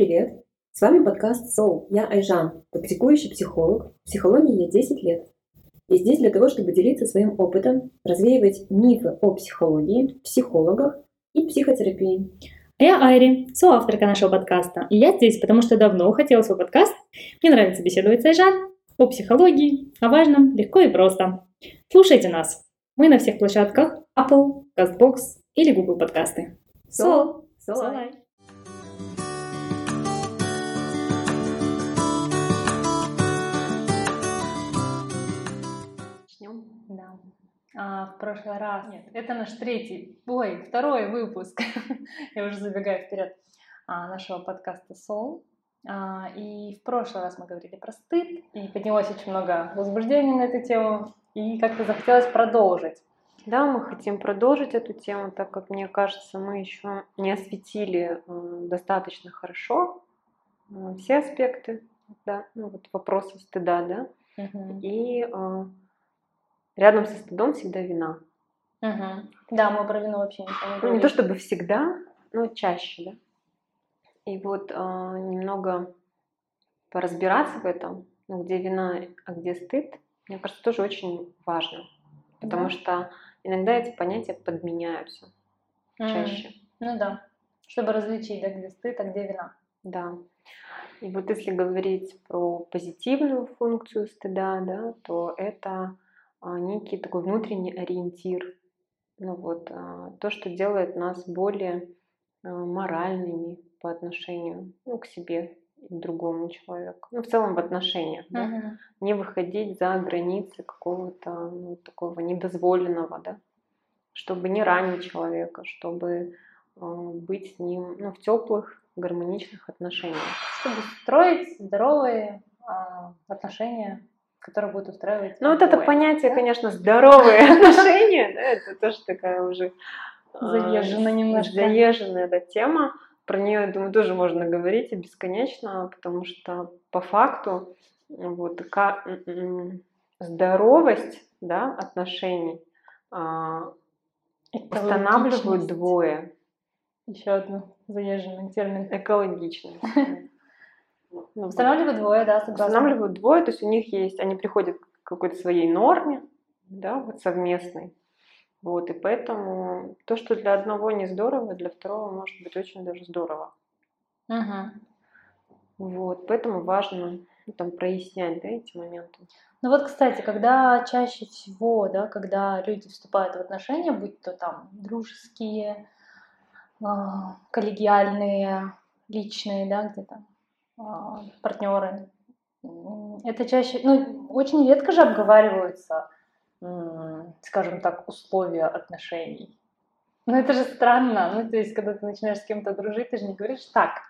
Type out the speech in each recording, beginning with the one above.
Привет! С вами подкаст Soul. Я Айжан, практикующий психолог. В психологии я 10 лет. И здесь для того, чтобы делиться своим опытом, развеивать мифы о психологии, психологах и психотерапии. Я Айри, соавторка нашего подкаста. И я здесь, потому что давно хотела свой подкаст. Мне нравится беседовать с Айжан о психологии, о важном, легко и просто. Слушайте нас. Мы на всех площадках Apple, CastBox или Google подкасты. Сол! Солай! А, в прошлый раз, нет, это наш третий, ой, второй выпуск, я уже забегаю вперед, а, нашего подкаста Soul. А, и в прошлый раз мы говорили про стыд, и поднялось очень много возбуждений на эту тему, и как-то захотелось продолжить. Да, мы хотим продолжить эту тему, так как, мне кажется, мы еще не осветили достаточно хорошо все аспекты да, ну, вот вопроса стыда, да, Мгм. и э, рядом со стыдом всегда вина. Мгм. Да, мы про вину вообще не Ну, говорили. не то чтобы всегда, но чаще, да. И вот э, немного поразбираться в этом, ну, где вина, а где стыд, мне кажется, тоже очень важно. Потому Да. что иногда эти понятия подменяются М, чаще. Ну да, чтобы различить, да, где стыд, а где вина. Да. И вот если говорить про позитивную функцию стыда, да, то это некий такой внутренний ориентир. Ну вот, а, то, что делает нас более а, моральными по отношению ну, к себе и к другому человеку. Ну, в целом в отношениях, да. Мгм. Не выходить за границы какого-то ну, такого недозволенного, да. Чтобы не ранить человека, чтобы а, быть с ним ну, в теплых, гармоничных отношениях. Чтобы строить здоровые а, отношения, которые будут устраивать Ну, вот это понятие, конечно, здоровые отношения, да, это тоже такая уже а, Заезженная немножко. заезженная да, тема. Про нее, я думаю, тоже можно говорить и бесконечно, потому что по факту вот ка- м, здоровость да, отношений а, устанавливают двое. Еще одну заезженный термин. Экологичность. Ну. Устанавливают двое, да, согласна. Устанавливают двое, то есть у них есть, они приходят к какой-то своей норме, да, вот совместной. Вот, и поэтому то, что для одного не здорово, для второго может быть очень даже здорово. Мгм. Вот, поэтому важно ну, там прояснять, да, эти моменты. Ну вот, кстати, когда чаще всего, да, когда люди вступают в отношения, будь то там дружеские, а, коллегиальные, личные, да, где-то партнеры, м, это чаще, ну, очень редко же обговариваются, скажем так, условия отношений. Ну, это же странно. Ну, то есть, когда ты начинаешь с кем-то дружить, ты же не говоришь, так,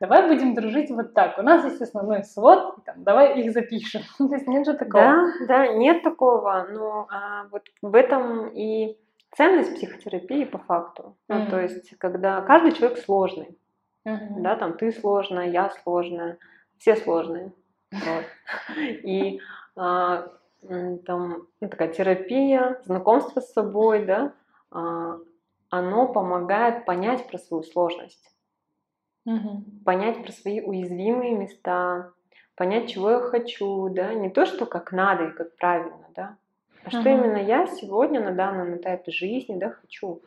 давай будем дружить вот так. У нас есть основной свод, там, давай их запишем. То есть, нет же такого. Да, да, нет такого, но а, вот в этом и ценность психотерапии по факту. Ну, Мгм. то есть, когда каждый человек сложный, Мгм. да, там ты сложная, я сложная, все сложные. Вот. И а, там ну, такая терапия, знакомство с собой, да, а, оно помогает понять про свою сложность, Мгм. понять про свои уязвимые места, понять, чего я хочу, да, не то, что как надо и как правильно, да, а что Мгм. именно я сегодня на данном этапе жизни, да, хочу.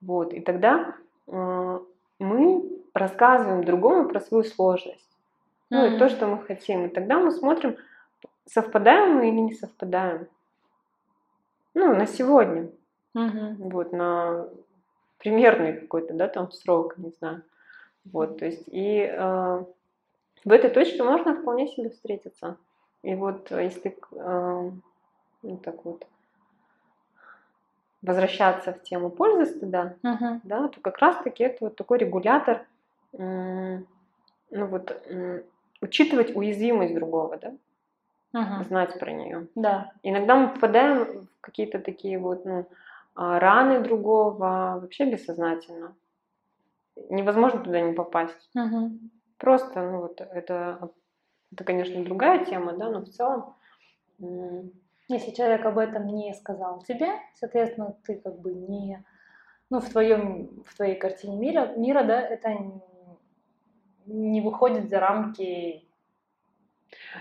Вот, и тогда э, мы рассказываем другому про свою сложность. Ну и то, что мы хотим. И тогда мы смотрим, совпадаем мы или не совпадаем. Ну, на сегодня. Мгм. Вот, на примерный какой-то, да, там срок, не знаю. Вот, то есть, и э, в этой точке можно вполне себе встретиться. И вот э, если э, ну, так вот возвращаться в тему пользы стыда, Мгм. да, то как раз-таки это вот такой регулятор, ну вот, учитывать уязвимость другого, да, Мгм. знать про нее. Да. Иногда мы попадаем в какие-то такие вот, ну, а, раны другого вообще бессознательно. Невозможно туда не попасть. Мгм. Просто, ну вот это, это, конечно, другая тема, да, но в целом Если человек об этом не сказал тебе, соответственно, ты как бы не, ну, в твоем, в твоей картине мира, мира, да, это не выходит за рамки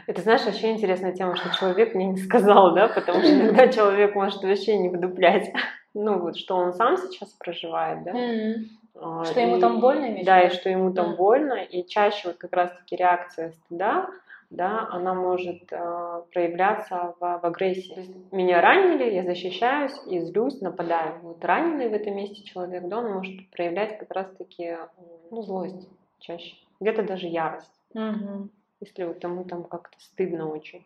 это, знаешь, вообще интересная тема, что человек мне не сказал, да, потому что иногда человек может вообще не вдуплять, ну вот, что он сам сейчас проживает, да. Mm-hmm. Что и, ему там больно, имеешь Да, и что ему там mm-hmm. больно, и чаще вот как раз-таки реакция стыда, да, она может э, проявляться в, в агрессии. Меня ранили, я защищаюсь и злюсь, нападаю. Вот раненый в этом месте человек, да, он может проявлять как раз-таки ну, злость чаще, где-то даже ярость. Угу если вот ему там как-то стыдно очень.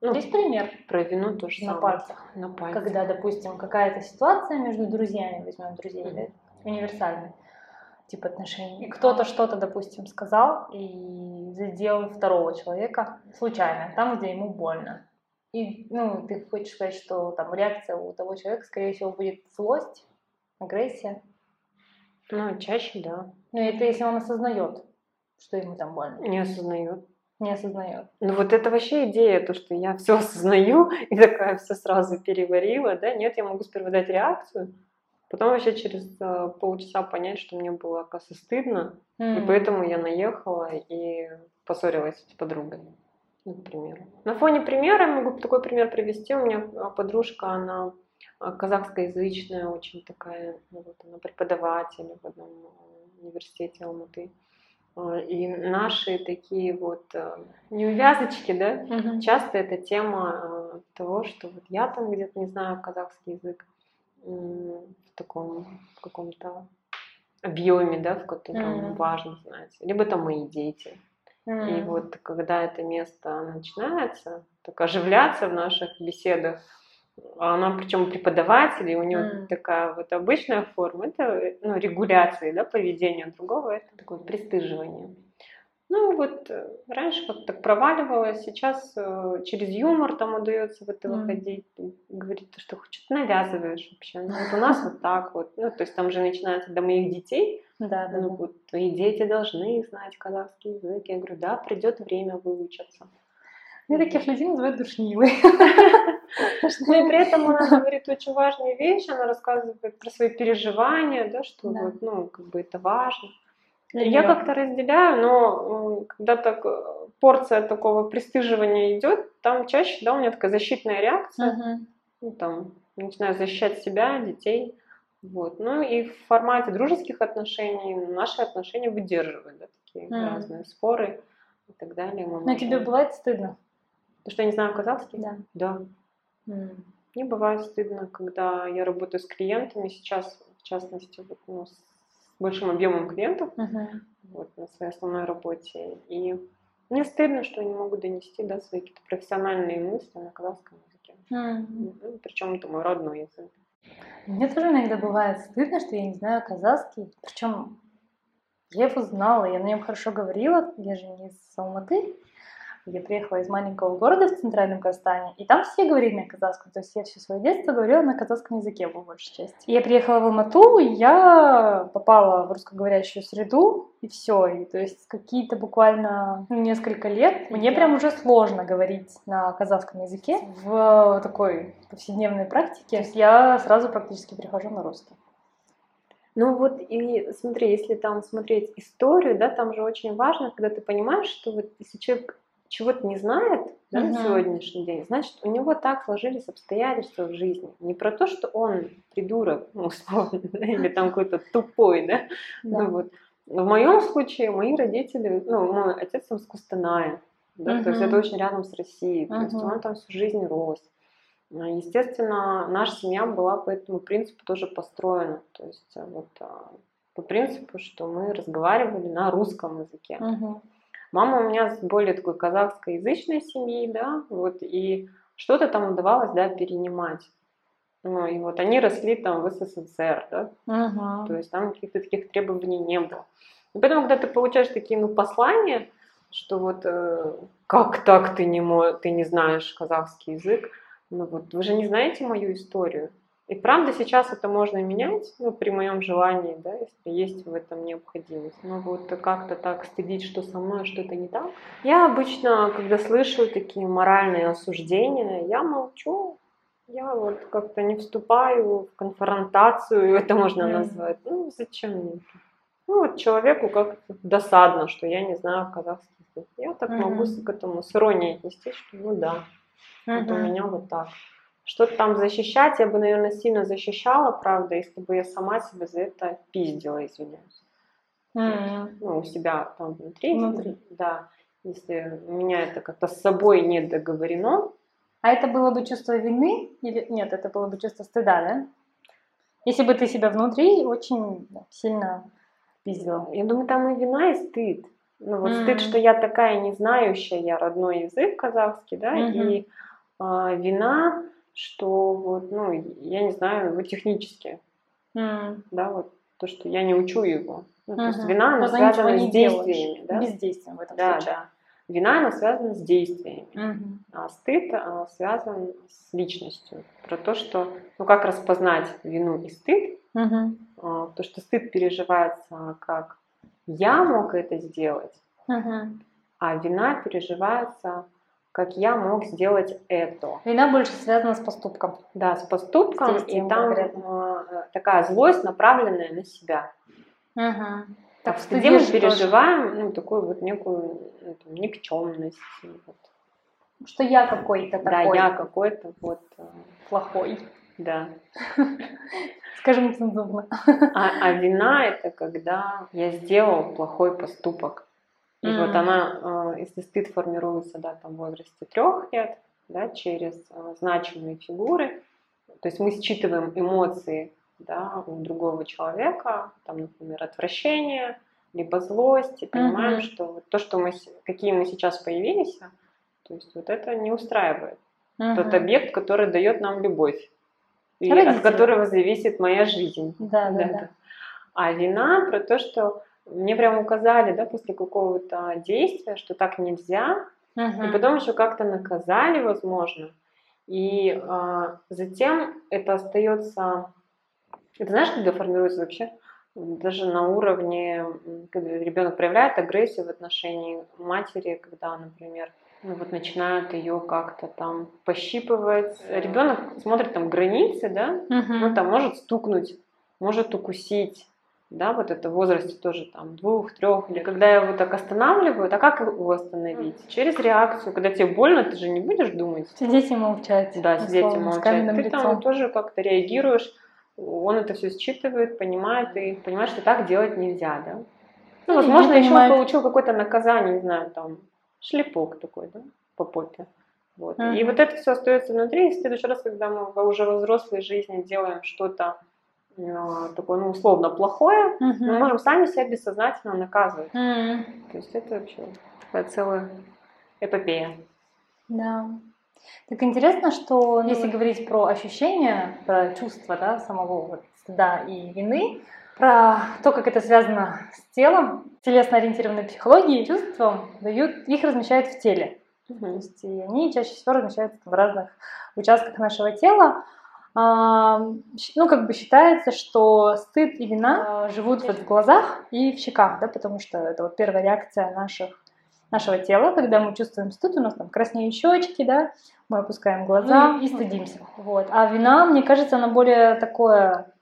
Ну, Есть пример? Про вину тоже на пальцах. На пальцах. Когда, допустим, какая-то ситуация между друзьями, возьмем друзей, mm-hmm. да, универсальный тип отношений. И кто-то что-то, допустим, сказал и задел второго человека случайно, там, где ему больно. И, ну, ты хочешь сказать, что там реакция у того человека, скорее всего, будет злость, агрессия. Ну, чаще, да. Ну, это если он осознает что ему там больно. Не осознает. Не осознает. Ну вот это вообще идея, то, что я все осознаю и такая все сразу переварила, да, нет, я могу сперва дать реакцию, потом вообще через э, полчаса понять, что мне было, оказывается, стыдно, mm-hmm. и поэтому я наехала и поссорилась с подругой, например. На фоне примера я могу такой пример привести. У меня а, подружка, она а, казахскоязычная, очень такая, ну, вот она преподаватель в одном э, университете Алматы. И наши такие вот э, неувязочки, да, угу. часто это тема э, того, что вот я там где-то не знаю казахский язык в таком в каком-то объеме, да, в котором mm. важно знать, либо там мои дети. Mm. И вот когда это место начинается так оживляться в наших беседах, а она причем преподаватель, и у нее mm. такая вот обычная форма, это ну, регуляции да, поведения другого, это такое пристыживание. Ну вот э, раньше как-то так проваливалось, сейчас э, через юмор там удается в это mm. выходить, говорить то, что хочешь, навязываешь вообще. Ну, вот у нас вот так вот, ну то есть там же начинается до моих детей, да, да, ну вот твои дети должны знать казахский язык. Я говорю, да, придет время выучиться. Мне таких людей называют душнилой. Но и при этом она говорит очень важные вещи, она рассказывает про свои переживания, да, что вот, ну, как бы это важно. Я как-то разделяю, но когда так э, порция такого пристыживания идет, там чаще, да, у меня такая защитная реакция, uh-huh. ну, там, начинаю защищать себя, детей, вот. Ну и в формате дружеских отношений наши отношения выдерживают, да, такие uh-huh. разные споры и так далее. Мы Но тебе бывает стыдно? То, что я не знаю казахский? Да. Да. Mm. Мне бывает стыдно, когда я работаю с клиентами, сейчас, в частности, вот, ну, с большим объемом клиентов uh-huh. вот, на своей основной работе. И мне стыдно, что я не могу донести да, свои какие-то профессиональные мысли на казахском языке. Mm. Причем это мой родной язык. Мне тоже иногда бывает стыдно, что я не знаю казахский. Причем я его знала, я на нем хорошо говорила, я же не из Алматы. Я приехала из маленького города в центральном Казахстане, и там все говорили на казахском. То есть я все свое детство говорила на казахском языке, по большей части. И я приехала в Алмату, и я попала в русскоговорящую среду, и все. И, то есть какие-то буквально несколько лет мне я... прям уже сложно говорить на казахском языке в такой повседневной практике. То есть я сразу практически перехожу на русский. Ну вот и смотри, если там смотреть историю, да, там же очень важно, когда ты понимаешь, что вот если человек чего-то не знает да, uh-huh. на сегодняшний день, значит, у него так сложились обстоятельства в жизни. Не про то, что он придурок, ну, условно, или там какой-то тупой, да. Ну, вот. В моем случае мои родители, ну, мой отец там с Кустаная, да, uh-huh. то есть это очень рядом с Россией, то uh-huh. есть он там всю жизнь рос. А, естественно, наша семья была по этому принципу тоже построена. То есть вот а, по принципу, что мы разговаривали на русском языке. Uh-huh. Мама у меня с более такой казахскоязычной семьи, да, вот, и что-то там удавалось, да, перенимать. Ну, и вот они росли там в СССР, да, uh-huh. то есть там каких-то таких требований не было. И поэтому, когда ты получаешь такие, ну, послания, что вот э, как так ты не, мо- ты не знаешь казахский язык, ну вот вы же не знаете мою историю, и правда сейчас это можно менять, ну, при моем желании, да, если есть в этом необходимость. Но вот как-то так стыдить, что со мной что-то не так. Я обычно, когда слышу такие моральные осуждения, я молчу. Я вот как-то не вступаю в конфронтацию, это можно назвать. Ну, зачем мне это? Ну, вот человеку как досадно, что я не знаю казахский язык. Я так могу к этому с иронией отнестись, что ну да, вот у меня вот так. Что-то там защищать, я бы, наверное, сильно защищала, правда, если бы я сама себя за это пиздила, извиняюсь. М. Ну, у себя там внутри. Внутри. Да. Если у меня это как-то с собой не договорено, А это было бы чувство вины или нет? Это было бы чувство стыда, да? Если бы ты себя внутри очень сильно пиздила. я думаю, там и вина, и стыд. Ну, вот М. стыд, что я такая не знающая, я родной язык казахский, да, Мгм. и а, вина, что вот, ну, я не знаю, его технически, М. да, вот то, что я не учу его. Ну, то есть вина, она связана с делаешь. действиями, да? Бездействием в этом Да, случае. да. Вина, она связана с действиями. Мгм. А стыд а, связан с личностью. Про то, что, ну, как распознать вину и стыд. Мгм. А, То, что стыд переживается как «я мог это сделать», Мгм. а вина переживается как «я мог сделать это». Вина больше связана с поступком. Да, с поступком, С и там конкретно. а, такая злость, направленная на себя. Мгм. Так Так в стыде мы тоже. переживаем ну, такую вот некую ну, там, никчемность. вот. Что я какой-то Да, такой я какой-то вот, а, плохой. да. Скажем цензурно. А, а вина это когда я сделал плохой поступок. И М. вот она, э, если стыд формируется, да, там в возрасте трех лет, да, через э, значимые фигуры, то есть мы считываем эмоции, да, у другого человека, там, например, отвращение, либо злость, и понимаем, Мгм. что вот то, что мы, какие мы сейчас появились, то есть вот это не устраивает. Тот Мгм. объект, который дает нам любовь, и Родители. от которого зависит моя жизнь. Да, Да, да. да. А вина про то, что мне прям указали, да, после какого-то действия, что так нельзя, и Мгм. потом еще как-то наказали, возможно, и а, затем это остается. Это знаешь, когда формируется вообще даже на уровне, когда ребенок проявляет агрессию в отношении матери, когда, например, ну вот начинают ее как-то там пощипывать. Ребенок смотрит там границы, да, Мгм. ну, там может стукнуть, может укусить, да, вот это в возрасте тоже там двух, трех, или когда я его так останавливаю, а как его остановить? Через реакцию, когда тебе больно, ты же не будешь думать, Сидеть и молчать. да, сидеть и молчать. Ты лицом. там тоже как-то реагируешь, он это все считывает, понимает, и понимает, что так делать нельзя, да. Ну, Или возможно, еще понимает. он получил какое-то наказание, не знаю, там, шлепок такой, да, по попе. Вот. И Мгм. вот это все остается внутри, и в следующий раз, когда мы уже во взрослой жизни делаем что-то такое, ну, условно плохое, Мгм. мы можем сами себя бессознательно наказывать. М, То есть это вообще такая целая эпопея. Да. Так интересно, что если говорить про ощущения, про чувства да, самого вот стыда и вины, про то, как это связано с телом, телесно-ориентированной психологии, чувствам дают, их размещают в теле. То Мгм. есть и они чаще всего размещаются в разных участках нашего тела. Ну, как бы считается, что стыд и вина а, живут вот в глазах и в щеках, да, потому что это вот первая реакция наших, нашего тела, когда мы чувствуем стыд, у нас там краснеют щечки, да, мы опускаем глаза и стыдимся. Вот. А вина, мне кажется, она более такое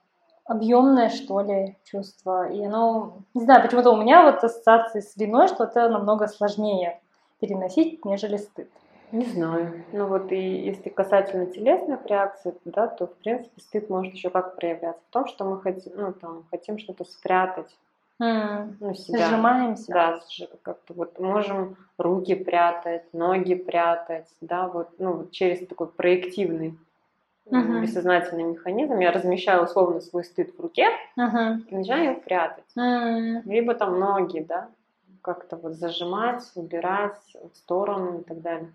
объемное, что ли, чувство. И оно, не знаю, почему-то у меня вот ассоциации с виной, что это намного сложнее переносить, нежели стыд. Не знаю. Ну вот и если касательно телесных реакций, да, то в принципе стыд может еще как проявляться в том, что мы хотим, ну там хотим что-то спрятать, М, ну себя. Сжимаемся. Да, как-то вот можем руки прятать, ноги прятать, да, вот, ну, вот через такой проективный Мгм. бессознательный механизм. Я размещаю условно свой стыд в руке Мгм. и начинаю его прятать. М, Либо там ноги, да, как-то вот зажимать, убирать в сторону и так далее.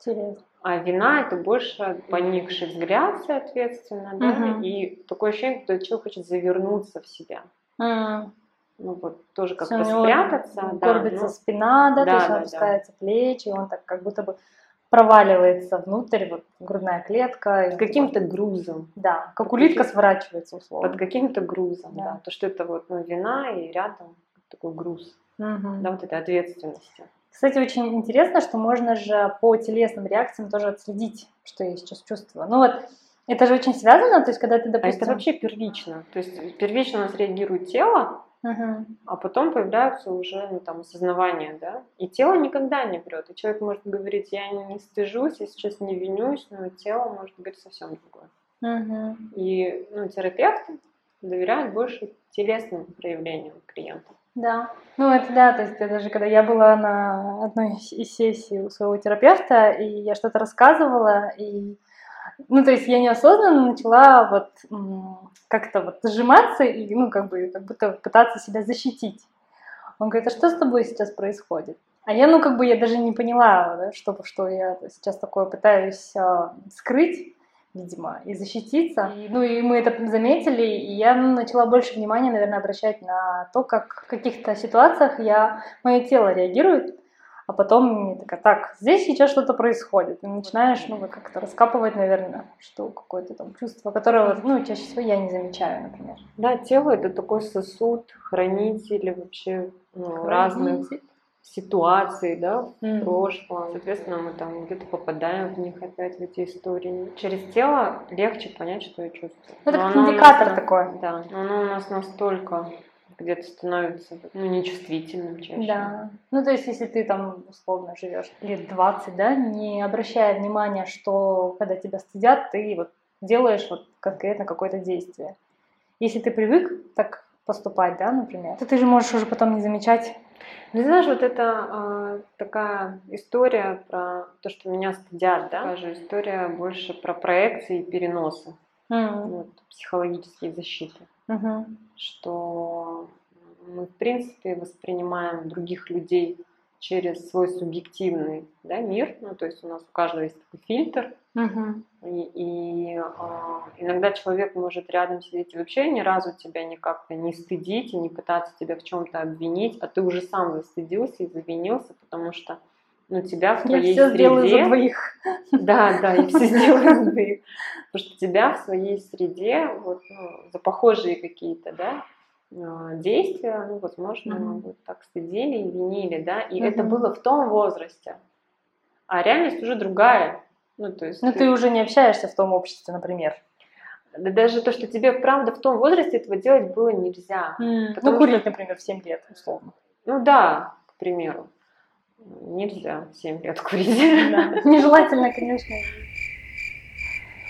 Интересно. А вина это больше поникший взгляд, соответственно, да, Мгм. и такое ощущение, что человек хочет завернуться в себя. М, Ну вот тоже как-то спрятаться. да, Горбится ну, спина, да, да, то есть да, да. опускаются плечи, он так как будто бы проваливается внутрь, вот грудная клетка. Под каким-то грузом. Да, как под улитка каким- сворачивается условно. Под каким-то грузом, Да. да. То, что это вот ну, вина и рядом такой груз, Мгм. да, вот этой ответственности. Кстати, очень интересно, что можно же по телесным реакциям тоже отследить, что я сейчас чувствую. Ну вот, это же очень связано, то есть когда ты, А допустим... это вообще первично. То есть первично у нас реагирует тело, Мгм. а потом появляются уже ну, там, осознавания, да, и тело никогда не врет, и человек может говорить, я не стыжусь, я сейчас не винюсь, но тело может говорить совсем другое. Мгм. И ну, терапевты доверяют больше телесным проявлениям клиента. Да. Ну, это да, то есть я даже когда я была на одной из сессий у своего терапевта, и я что-то рассказывала, и ну, то есть я неосознанно начала вот как-то вот сжиматься и, ну, как бы, как будто пытаться себя защитить. Он говорит, а что с тобой сейчас происходит? А я, ну, как бы, я даже не поняла, да, что, что я сейчас такое пытаюсь а, скрыть, видимо, и защититься. И, ну, и мы это заметили, и я ну, начала больше внимания, наверное, обращать на то, как в каких-то ситуациях я, мое тело реагирует, а потом я такая, так, здесь сейчас что-то происходит. И начинаешь, ну, как-то раскапывать, наверное, что какое-то там чувство, которое, ну, чаще всего я не замечаю, например. Да, тело это такой сосуд, хранитель вообще ну, разных ситуаций, да, в Мгм. прошлом. Соответственно, мы там где-то попадаем в них опять, в эти истории. Через тело легче понять, что я чувствую. Ну, это как нас индикатор на- такой. Да, но оно у нас настолько где-то становится ну, нечувствительным чаще. Да. Ну, то есть, если ты там, условно, живешь лет 20, да, не обращая внимания, что когда тебя стыдят, ты вот делаешь вот конкретно какое-то действие. Если ты привык так поступать, да, например, то ты же можешь уже потом не замечать. Ну, знаешь, вот это а, такая история про то, что меня стыдят, да? Такая же история больше про проекции и переносы, М, вот, психологические защиты. мгм. что мы, в принципе, воспринимаем других людей через свой субъективный да, мир. Ну, то есть у нас у каждого есть такой фильтр. Мгм. И, и, а, иногда человек может рядом сидеть и вообще ни разу тебя никак не стыдить и не пытаться тебя в чем-то обвинить, а ты уже сам застыдился и завинился, потому что ну, тебя в Я твоей все среде... сделаю за двоих. Да, да, и все сделают за двоих. Потому что тебя в своей среде, вот, ну, за похожие какие-то, да, действия, ну, возможно, Мгм. вот так стыдили и винили, да, и Мгм. это было в том возрасте. А реальность уже другая. Ну, то есть... Ну, ты уже не общаешься в том обществе, например. Да даже то, что тебе, правда, в том возрасте этого делать было нельзя. Ну, Потому курить, например, в 7 лет, условно. Ну да, к примеру. Нельзя 7 лет курить. Да. Нежелательно, конечно.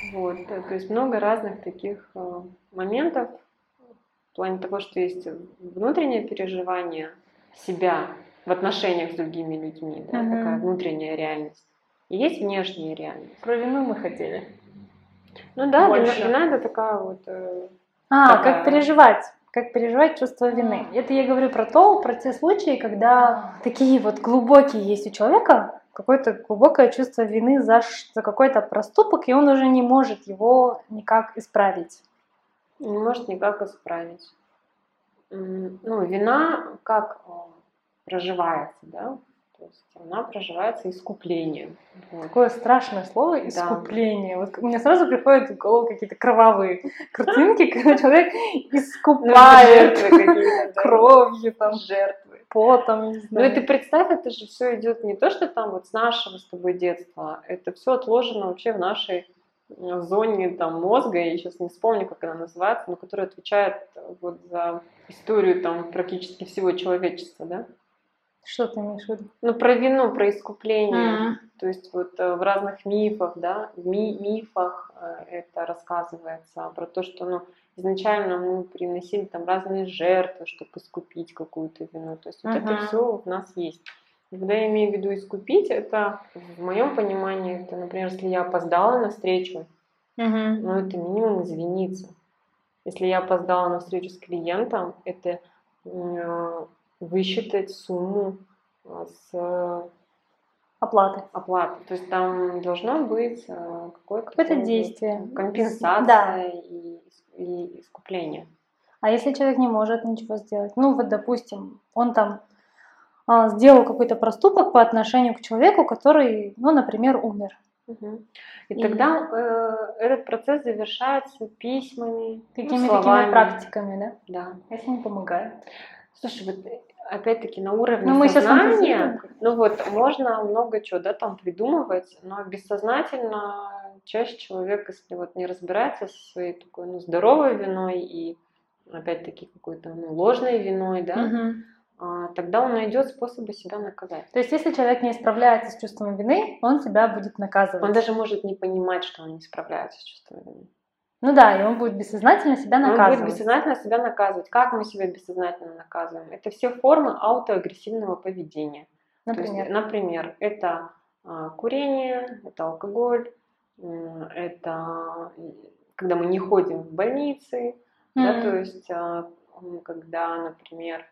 Вот, то есть много разных таких э, моментов в плане того, что есть внутреннее переживание себя в отношениях с другими людьми, да, Мгм. такая внутренняя реальность. И есть внешняя реальность. Про вину мы хотели. Ну да, Больше. вина это такая вот... э, А, Такая. как переживать. Как переживать чувство вины. Это я говорю про то, про те случаи, когда такие вот глубокие есть у человека, какое-то глубокое чувство вины за, за какой-то проступок, и он уже не может его никак исправить. Не может никак исправить. Ну, вина как э, проживается, да? То есть она проживается искуплением. Вот. Такое страшное слово Да. искупление. Вот у меня сразу приходят в голову какие-то кровавые картинки, когда человек искупает да. кровью, там, жертвы. потом, не Ну и ты представь, это же все идет не то, что там вот с нашего с тобой детства, это все отложено вообще в нашей зоне там мозга, я сейчас не вспомню, как она называется, но которая отвечает э, вот за историю там практически всего человечества, да? Что ты имеешь в виду? Ну, про вину, про искупление. М. То есть вот э, в разных мифах, да, в ми- мифах э, это рассказывается про то, что, ну, изначально мы приносили там разные жертвы, чтобы искупить какую-то вину. То есть вот это все в нас есть. Когда я имею в виду искупить, это в моем понимании, это, например, если я опоздала на встречу, Мгм. ну, это минимум извиниться. Если я опоздала на встречу с клиентом, это э, высчитать сумму э, с Оплаты. оплаты. То есть там должно быть э, какое-то Какое-то действие. компенсация Да. и, и искупление. А если человек не может ничего сделать? Ну вот, допустим, он там сделал какой-то проступок по отношению к человеку, который, ну, например, умер. И, И- тогда э, этот процесс завершается письмами, ну, Какими словами. такими практиками, да? Да. Если не помогает. Слушай, вот э, опять-таки на уровне Ну, сознания, ну вот можно много чего, да, там придумывать, но бессознательно чаще человек, если вот не разбирается со своей такой, ну, здоровой виной и опять-таки какой-то ну, ложной виной, да, Мгм. А, тогда он найдет способы себя наказать. То есть, если человек не справляется с чувством вины, он себя будет наказывать. Он даже может не понимать, что он не справляется с чувством вины. Ну да, и он будет бессознательно себя Он наказывать. будет бессознательно себя наказывать. Как мы себя бессознательно наказываем? Это все формы аутоагрессивного поведения. То есть, Например. например, это а, курение, это алкоголь, это когда мы не ходим в больницы, да, М. то есть а, когда, например,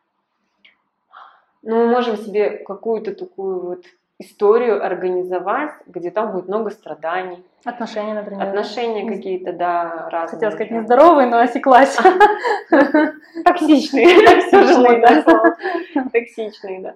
ну, мы можем себе какую-то такую вот историю организовать, где там будет много страданий, Отношения, например. отношения Не- какие-то, да, разные. Хотела сказать да. нездоровые, но осеклась. Токсичные. Токсичные, да. Токсичные, да.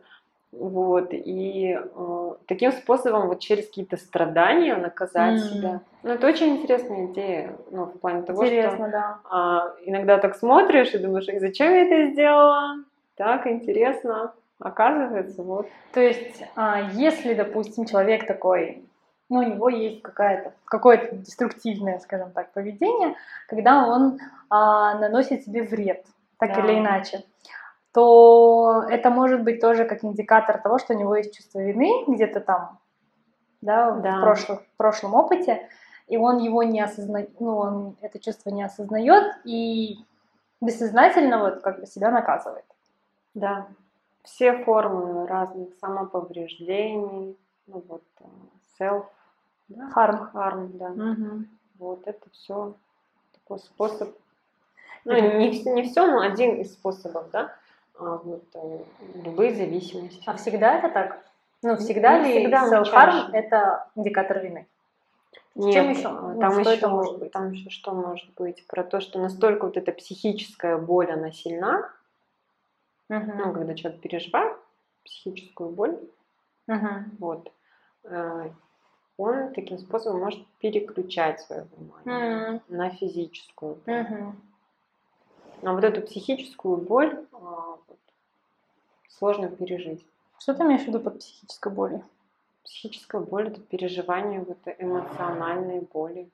Вот, и э, таким способом вот через какие-то страдания наказать М. себя. Ну, это очень интересная идея, ну, в плане того, что Интересно, да. а, иногда так смотришь и думаешь, «И зачем я это сделала? Так интересно. Оказывается, вот. То есть, а, если, допустим, человек такой, ну, у него есть какая-то, какое-то деструктивное, скажем так, поведение, когда он а, наносит себе вред, так Да. или иначе, то это может быть тоже как индикатор того, что у него есть чувство вины где-то там, да, Да. В, прошлом, в прошлом опыте, и он его не осознает, ну, он это чувство не осознает и бессознательно вот как бы себя наказывает. Да. Все формы разных самоповреждений, ну вот, э, self, да, Харм. harm, да. Мгм. Вот это все такой способ. Ну, не, не все, но один из способов, да. А, вот, э, любые зависимости. А всегда это так? Ну, всегда Не ли self-harm это индикатор вины? Нет, чем еще? а, Ну, Там что еще, это может быть? Там еще что может быть? Про то, что настолько вот эта психическая боль, она сильна, ну, когда человек переживает психическую боль, Мгм. вот, э, он таким способом может переключать свое внимание М. на физическую. боль. Мгм. А вот эту психическую боль а, вот, сложно пережить. Что ты имеешь в виду под психической болью? Психическая боль это переживание вот эмоциональной боли.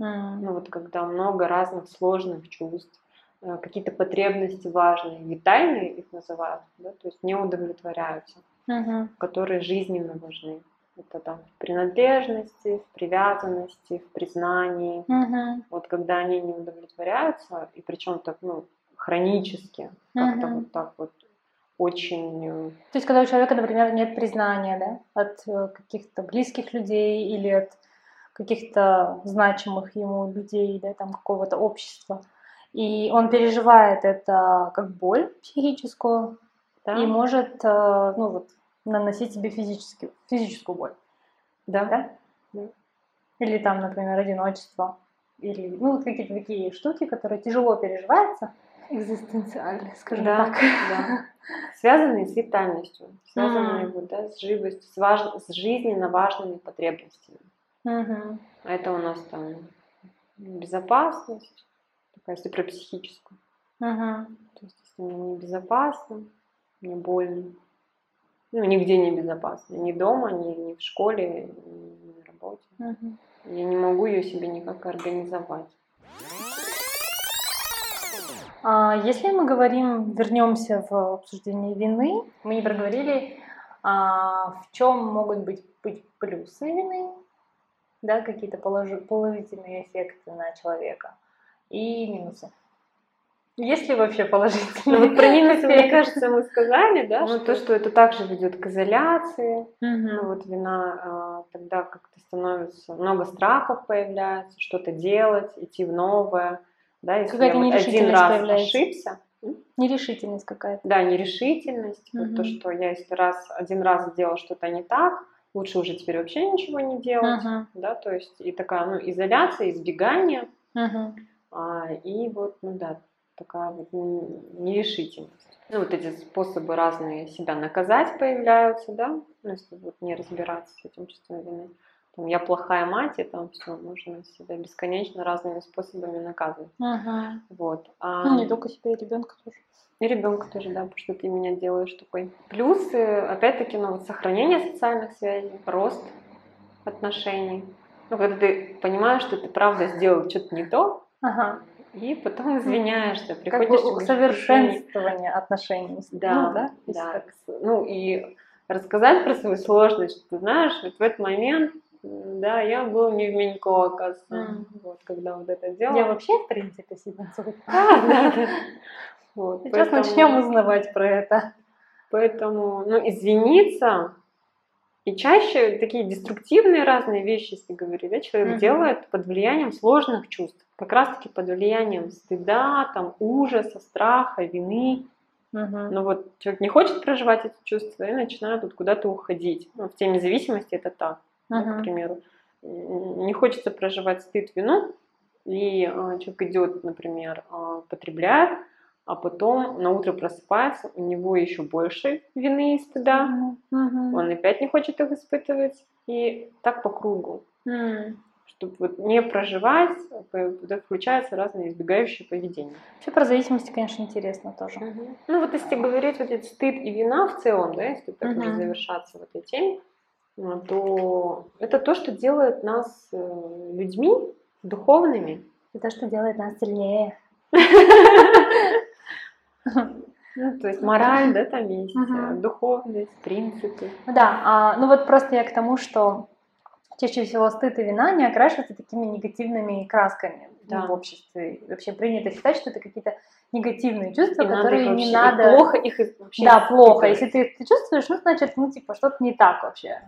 М. Ну вот когда много разных сложных чувств, какие-то потребности важные, витальные их называют, да, то есть не удовлетворяются, Мгм. которые жизненно важны. Это там в принадлежности, в привязанности, в признании. Мгм. Вот когда они не удовлетворяются, и причем так, ну, хронически, как-то Мгм. вот так вот очень э, То есть, когда у человека, например, нет признания, да, от э, каких-то близких людей или от каких-то значимых ему людей, да, там какого-то общества, и он переживает это как боль психическую да, и может, э, ну вот, наносить себе физически, физическую боль. да, да? Да. Или там, например, одиночество. Или, ну, вот какие-то такие штуки, которые тяжело переживаются. Экзистенциальные, скажем да, так. да. связанные с витальностью, связанные вот, да, с живостью, с, важ- с жизненно важными потребностями. А это у нас там безопасность, если про психическую. Мгм. То есть, если мне небезопасно, мне больно, ну, нигде не безопасно, ни дома, ни, ни в школе, ни на работе. Мгм. Я не могу ее себе никак организовать. А если мы говорим, вернемся в обсуждение вины, мы не проговорили, а, в чем могут быть, быть плюсы вины, да, какие-то положи- положительные эффекты на человека и минусы. Есть ли вообще положительные? Ну, вот про минусы, мне кажется, мы сказали, да, Ну, что то, что это также ведет к изоляции. Ну вот вина а, тогда как-то становится, много страхов появляется, что-то делать, идти в новое. Да, если Какая-то я вот один раз появляется. ошибся, Нерешительность какая-то. да, нерешительность, вот то, что я если раз, один раз сделал что-то не так, лучше уже теперь вообще ничего не делать, да, то есть и такая, ну, изоляция, избегание, Мгм. А, и вот, ну да, такая вот нерешительность. Ну, вот эти способы разные себя наказать появляются, да, ну, если вот не разбираться с этим чувством вины. Там, я плохая мать, и там все, можно себя бесконечно разными способами наказывать. Мгм. Вот. А, Ну, не только себя, и ребенка тоже. И ребенка тоже, да, потому что ты меня делаешь такой. Плюсы, опять-таки, ну, вот сохранение социальных связей, рост отношений. Ну, когда ты понимаешь, что ты правда сделал что-то не то, Ага. И потом извиняешься, Как приходишь бы к завершению. усовершенствование отношений. Да, Ну, да, да. так. Ну и рассказать про свою сложность, ты знаешь, вот в этот момент, да, я был не в Менько, оказывается, М. вот, когда вот это делал. Я вообще, в принципе, Сибанцова. Да, да, да. Вот, Сейчас поэтому- начнем узнавать про это. Поэтому, ну, извиниться, и чаще такие деструктивные разные вещи, если говорить, да, человек Мгм. делает под влиянием сложных чувств, как раз-таки под влиянием стыда, там, ужаса, страха, вины. Мгм. Но вот человек не хочет проживать эти чувства и начинает вот куда-то уходить. Ну, в теме зависимости это так, да, к Мгм. примеру. Не хочется проживать стыд, вину, и а, человек идет, например, а, потребляет, а потом на утро просыпается, у него еще больше вины и стыда, Мгм. он опять не хочет их испытывать, и так по кругу. М. Чтобы вот не проживать, включаются разные избегающие поведения. Вообще про зависимости, конечно, интересно тоже. Ну вот если говорить вот этот стыд и вина в целом, да, если так уже Мгм. завершаться в этой теме, то это то, что делает нас э, людьми духовными. Это что делает нас сильнее. Ну, то есть мораль, да, там есть, э, духовность, принципы. Ну Да, а, ну вот просто я к тому, что чаще всего стыд и вина не окрашиваются такими негативными красками ну, Да. в обществе. Вообще принято считать, что это какие-то негативные чувства, И которые их не и надо... плохо их вообще Да, плохо. Если ты это чувствуешь, ну, значит, ну, типа, что-то не так вообще.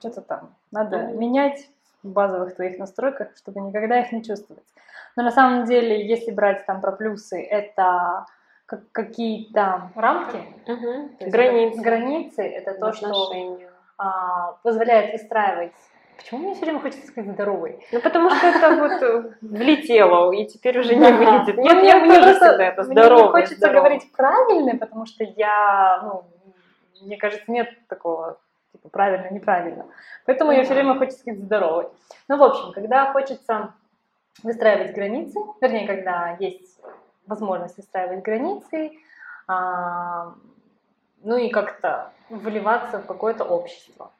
Что-то там надо менять в базовых твоих настройках, чтобы никогда их не чувствовать. Но на самом деле, если брать там про плюсы, это как- какие-то рамки, есть Границы. это- границы, это то, что а, позволяет выстраивать. Почему мне все время хочется сказать здоровый? Ну, потому что это вот э, влетело, и теперь уже не вылетит. Ну, Нет, мне- мне тоже всегда это Мне здоровый. не хочется говорить правильно, потому что я, ну, мне кажется, нет такого, типа, правильно, неправильно. Поэтому я все время хочется сказать здоровый. Ну, в общем, когда хочется выстраивать границы, вернее, когда есть возможность выстраивать границы, а, ну и как-то вливаться в какое-то общество.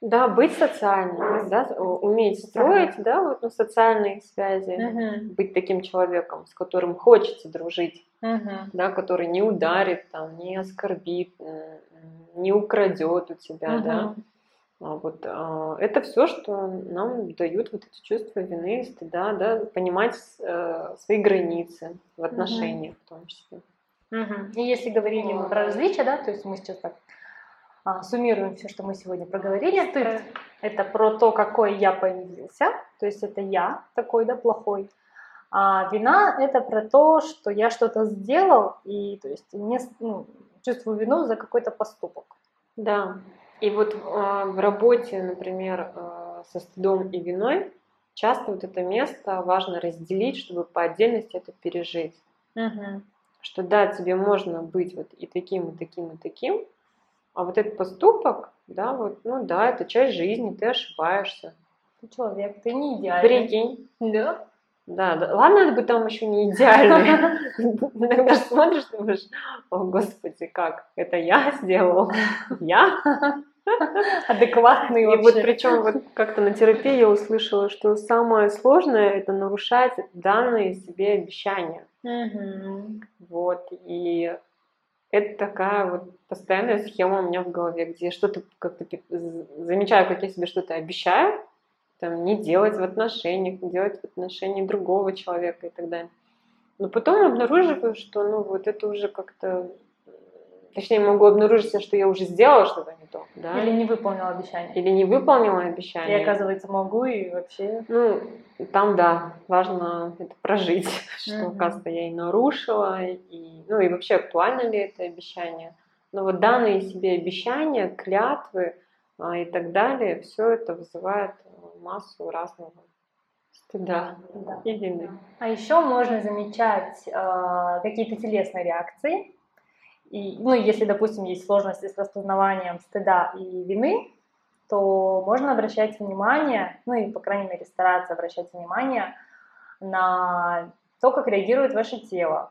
Да, быть социальным, да, уметь строить, да, вот, ну, социальные связи, Мгм. быть таким человеком, с которым хочется дружить, Мгм. да, который не ударит, там, не оскорбит, не украдет у тебя, да. А Вот, а, это все, что нам дают вот эти чувства вины, стыда, да, понимать э, свои границы в отношениях в том числе. Мгм. И если говорили мы про различия, да, то есть мы сейчас так а, суммируем все, что мы сегодня проговорили. Стыд – это про то, какой я появился, то есть это я такой, да, плохой. А вина – это про то, что я что-то сделал, и то есть не, ну, чувствую вину за какой-то поступок. Да. И вот э, в работе, например, э, со стыдом и виной, часто вот это место важно разделить, чтобы по отдельности это пережить. Мгм. Что да, тебе можно быть вот и таким, и таким, и таким, а вот этот поступок, да, вот, ну да, это часть жизни, ты ошибаешься. Ты человек, ты не идеальный. Прикинь. Да. Да, да. Ладно, это бы там еще не идеально. Иногда смотришь, думаешь, о господи, как? Это я сделал? Я? Адекватный И вот вообще. причем вот как-то на терапии я услышала, что самое сложное это нарушать данные себе обещания. Вот. И это такая вот постоянная схема у меня в голове, где что-то как-то замечаю, как я себе что-то обещаю, там, не делать в отношениях, не делать в отношении другого человека и так далее. Но потом обнаруживаю, что ну вот это уже как-то... Точнее, могу обнаружить, что я уже сделала что-то не то, да? Или не выполнил обещание. Или не выполнила И обещание. оказывается могу, и вообще Ну, там, да, важно это прожить, что, оказывается, я и нарушила, и, ну, и вообще актуально ли это обещание. Но вот данные себе обещания, клятвы а, и так далее, все это вызывает массу разного стыда Да. и вины. А еще можно замечать э, какие-то телесные реакции. И, ну, если, допустим, есть сложности с распознаванием стыда и вины, то можно обращать внимание, ну и, по крайней мере, стараться обращать внимание на то, как реагирует ваше тело.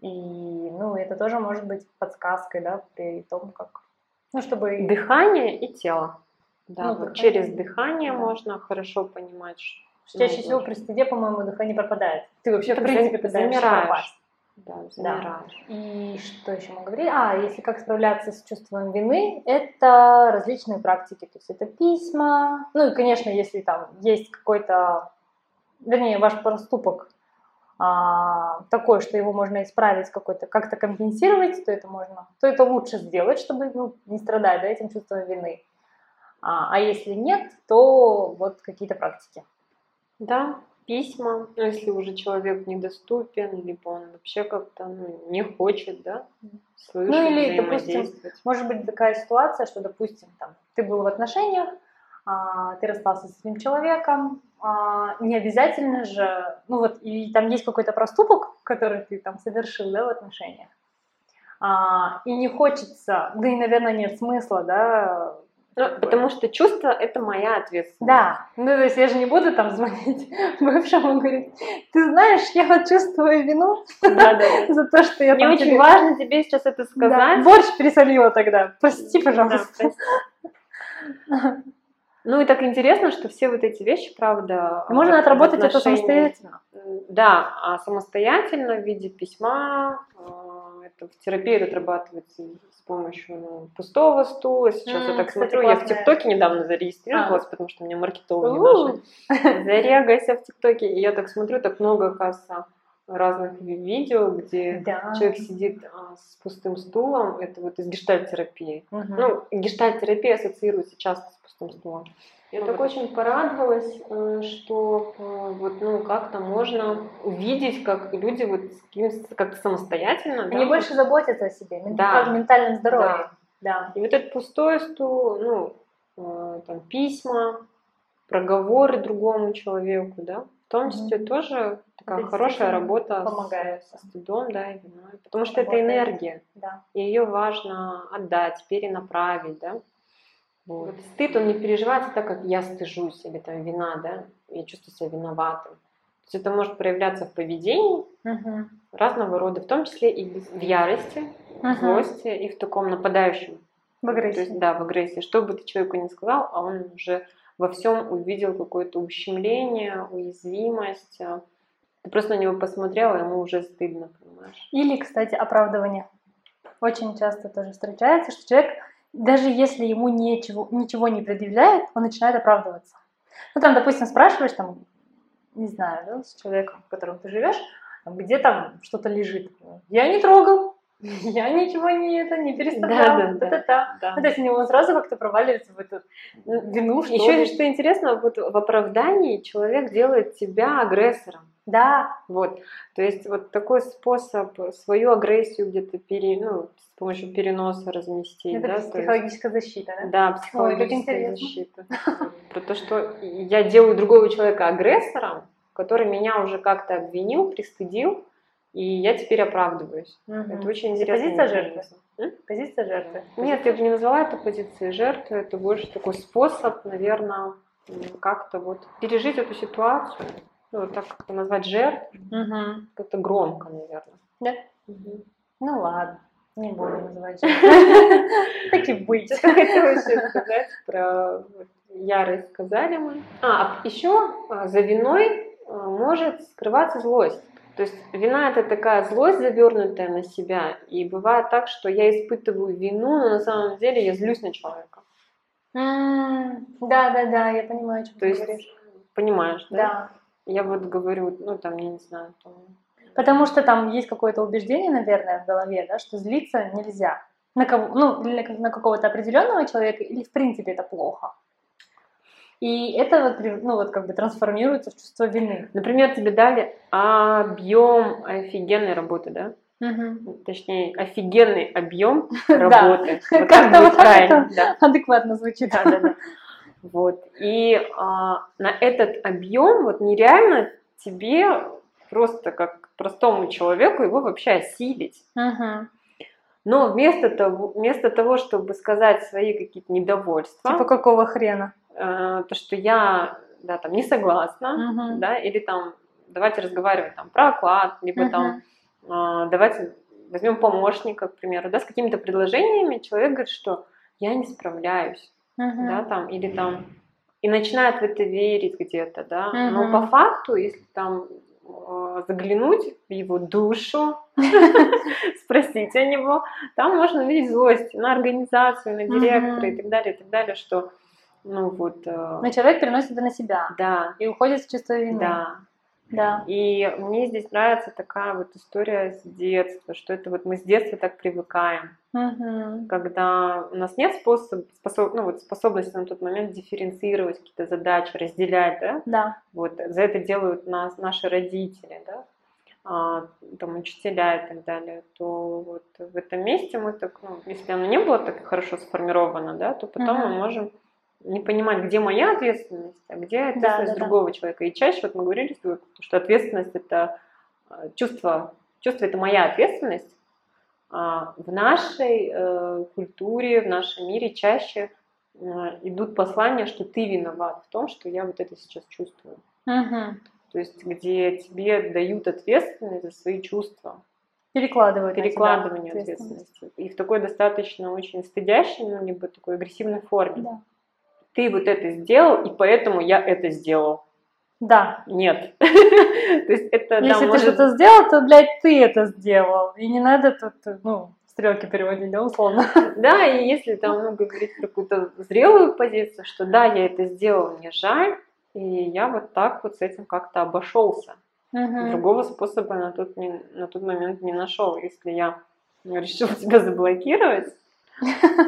И, ну, это тоже может быть подсказкой, да, при том, как, ну, чтобы... Дыхание и тело. Да, Ну, вот дыхание, через дыхание да. можно хорошо понимать, ш- Чаще Ну, всего при стыде, по-моему, дыхание пропадает. Ты вообще, в Ты принципе, замираешь. пропасть. Да, замираешь. И что еще мы говорили? А, если как справляться с чувством вины, это различные практики. То есть это письма. Ну и, конечно, если там есть какой-то, вернее, ваш поступок а, такой, что его можно исправить какой-то, как-то компенсировать, то это можно, то это лучше сделать, чтобы ну, не страдать да, этим чувством вины. А, а если нет, то вот какие-то практики. Да, письма, ну, если уже человек недоступен, либо он вообще как-то ну, не хочет, да, слышать, Ну, или, допустим. Может быть такая ситуация, что, допустим, там, ты был в отношениях, а, ты расстался с этим человеком, а, не обязательно же, ну вот, и там есть какой-то проступок, который ты там совершил, да, в отношениях, А, и не хочется, да и, наверное, нет смысла, да. Ну, потому что чувство – это моя ответственность. Да, ну то есть я же не буду там звонить бывшему и говорить, ты знаешь, я вот чувствую вину Да, да, за то, что я Мне там очень тебе- важно тебе сейчас это Да, сказать. борщ пересолила тогда, прости, Да, пожалуйста. прости. Ну и так интересно, что все вот эти вещи, правда... Можно отработать это самостоятельно. Да, а самостоятельно в виде письма, а, это в терапии это отрабатывается с помощью ну, пустого стула. Сейчас я М, так смотрю, я в классная. ТикТоке недавно зарегистрировалась, потому что меня маркетологи У. наши зарегайся в ТикТоке. И я так смотрю, так много, оказывается, разных ви- видео, где Да. человек сидит а, с пустым стулом. Это вот из гештальт-терапии. Мгм. Ну, гештальт-терапия ассоциируется часто с пустым стулом. Я Ну так вот. очень порадовалась, э, что э, вот, ну, как-то можно увидеть, как люди вот с как-то самостоятельно. Они да, больше заботятся о себе, Да. о ментальном здоровье. Да. Да. И вот этот пустой стул, ну, э, там, письма, проговоры другому человеку, да, в том числе Мгм. тоже такая Это хорошая работа помогает. с, со стыдом, да, и виной. Потому что это Работает. энергия. да. и ее важно отдать, перенаправить, да. Вот. Стыд, он не переживается так, как я стыжусь, или там вина, да, я чувствую себя виноватым. То есть это может проявляться в поведении Мгм. разного рода, в том числе и в ярости, в Мгм. злости и в таком нападающем. В агрессии. То есть, да, в агрессии. Что бы ты человеку не сказал, а он уже во всем увидел какое-то ущемление, уязвимость. Ты просто на него посмотрел, и ему уже стыдно, понимаешь? Или, кстати, оправдывание. Очень часто тоже встречается, что человек, даже если ему ничего, ничего не предъявляет, он начинает оправдываться. Ну, там, допустим, спрашиваешь, там, не знаю, да, с человеком, с которым ты живешь, где там что-то лежит. Я не трогал, я ничего не, это, не переставлял. Да, да, да. та-та-та. Да. Ну, то есть у него сразу как-то проваливается в эту вину, что Еще ли. что интересно, вот в оправдании человек делает тебя агрессором. Да, Вот. То есть вот такой способ свою агрессию где-то пере, ну, с помощью переноса разместить. это да, то есть- психологическая защита, да? Да, Ой, психологическая интересно. защита. Про то, что я делаю другого человека агрессором, который меня уже как-то обвинил, пристыдил, и я теперь оправдываюсь. Мгм. Это очень интересно. позиция жертвы? Позиция жертвы. Нет, я бы не назвала это позицией жертвы, это больше такой способ, наверное, как-то вот пережить эту ситуацию, ну, вот так как-то назвать жертв, Мгм. как-то громко, наверное. Да? Мгм. Ну ладно, не буду называть жертвой. Так и быть. Что хотела еще сказать про ярость, сказали мы. А, еще за виной а, может скрываться злость. То есть вина это такая злость, завернутая на себя. И бывает так, что я испытываю вину, но на самом деле я злюсь на человека. Да, да, да, я понимаю, о чем То ты есть, говоришь. понимаешь, да? Да. Я вот говорю, ну там, я не знаю, там, Потому что там есть какое-то убеждение, наверное, в голове, да, что злиться нельзя. На кого, ну, на какого-то определенного человека, или в принципе это плохо. И это вот, ну, вот как бы трансформируется в чувство вины. Например, тебе дали объем офигенной работы, да? Мгм. Точнее, офигенный объем работы. Как-то вот так. Адекватно звучит. Да, да, да. Вот. И а, на этот объем вот нереально тебе просто как простому человеку его вообще осилить. Мгм. Но вместо того, вместо того, чтобы сказать свои какие-то недовольства, Типа какого хрена? Э, то, что я да, там, не согласна, Мгм. да, или там давайте разговаривать там, про оклад, либо Мгм. там а, давайте возьмем помощника, к примеру, да, с какими-то предложениями, человек говорит, что я не справляюсь, Мгм. да, там, или там, и начинают в это верить где-то, да. Но Мгм. по факту, если там э, заглянуть в его душу, спросить о него, там можно увидеть злость на организацию, на директора и так далее, и так далее, что, ну вот, э, Но человек переносит это на себя да, и уходит в чувство вины. да. Да. И мне здесь нравится такая вот история с детства, что это вот мы с детства так привыкаем, Мгм. когда у нас нет способ, способ, ну, вот способности на тот момент дифференцировать какие-то задачи, разделять, да, Да. вот за это делают нас наши родители, да, а, там учителя и так далее, то вот в этом месте мы так, ну, если оно не было так хорошо сформировано, да, то потом мы Мгм. можем не понимать, где моя ответственность, а где ответственность да, да. другого человека. И чаще вот мы говорили, с тобой, что ответственность это э, чувство, чувство это моя ответственность. А в нашей э, культуре, в нашем мире чаще э, идут послания, что ты виноват в том, что я вот это сейчас чувствую. Мгм. То есть где тебе дают ответственность за свои чувства, Перекладывают. перекладывание ответственности. И в такой достаточно очень стыдящей, ну, либо такой агрессивной форме. Да. Ты вот это сделал, и поэтому я это сделал. Да. Нет. То есть это, да, Если ты может- что-то сделал, то, блядь, ты это сделал. И не надо тут, ну, стрелки переводить, да, условно. Да, и если там ну, говорить про какую-то зрелую позицию, что да, я это сделал, мне жаль, и я вот так вот с этим как-то обошелся. Мгм. Другого способа на тот, не- на тот момент не нашел. Если я решил тебя заблокировать,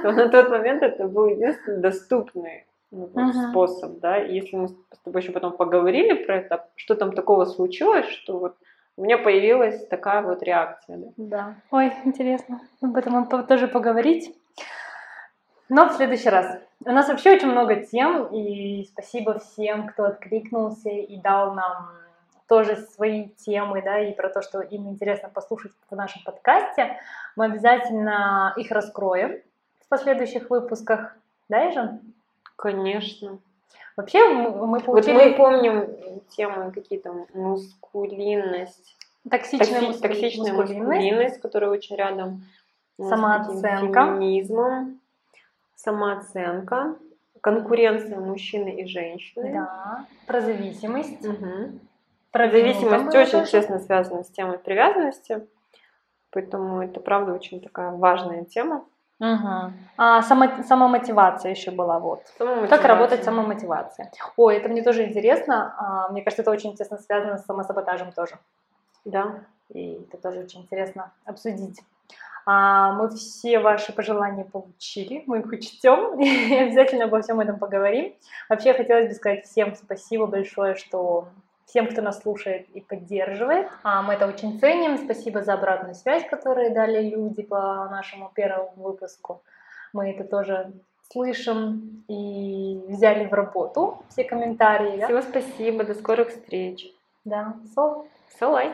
то на тот момент это был единственный доступный ну, вот, Мгм. способ, да. И если мы с тобой еще потом поговорили про это, что там такого случилось, что вот у меня появилась такая вот реакция, да. Да. Ой, интересно. Об этом мы тоже поговорить. Но в следующий раз. У нас вообще очень много тем, и спасибо всем, кто откликнулся и дал нам тоже свои темы, да, и про то, что им интересно послушать в нашем подкасте. Мы обязательно их раскроем в последующих выпусках. Да, Ежан? Конечно. Вообще мы мы Вот получили мы помним темы какие-то мускулинность, токсичную токси- мускули- токсичная мускулинность. мускулинность, которая очень рядом с таким Самооценка. феминизмом, самооценка, конкуренция мужчины и женщины. Да, про зависимость. Мгм. Про Зависимость очень тоже. тесно связана с темой привязанности, поэтому это правда очень такая важная тема. Мгм. А само, самомотивация еще была вот. Как работать самомотивация? Ой, это мне тоже интересно. А, Мне кажется, это очень тесно связано с самосаботажем тоже. Да. И это тоже очень интересно обсудить. А, Мы все ваши пожелания получили, мы их учтем и обязательно обо всем этом поговорим. Вообще хотелось бы сказать всем спасибо большое, что всем, кто нас слушает и поддерживает. А, Мы это очень ценим. Спасибо за обратную связь, которую дали люди по нашему первому выпуску. Мы это тоже слышим и взяли в работу все комментарии. Да? Всего спасибо, до скорых встреч. Да. So, Салай.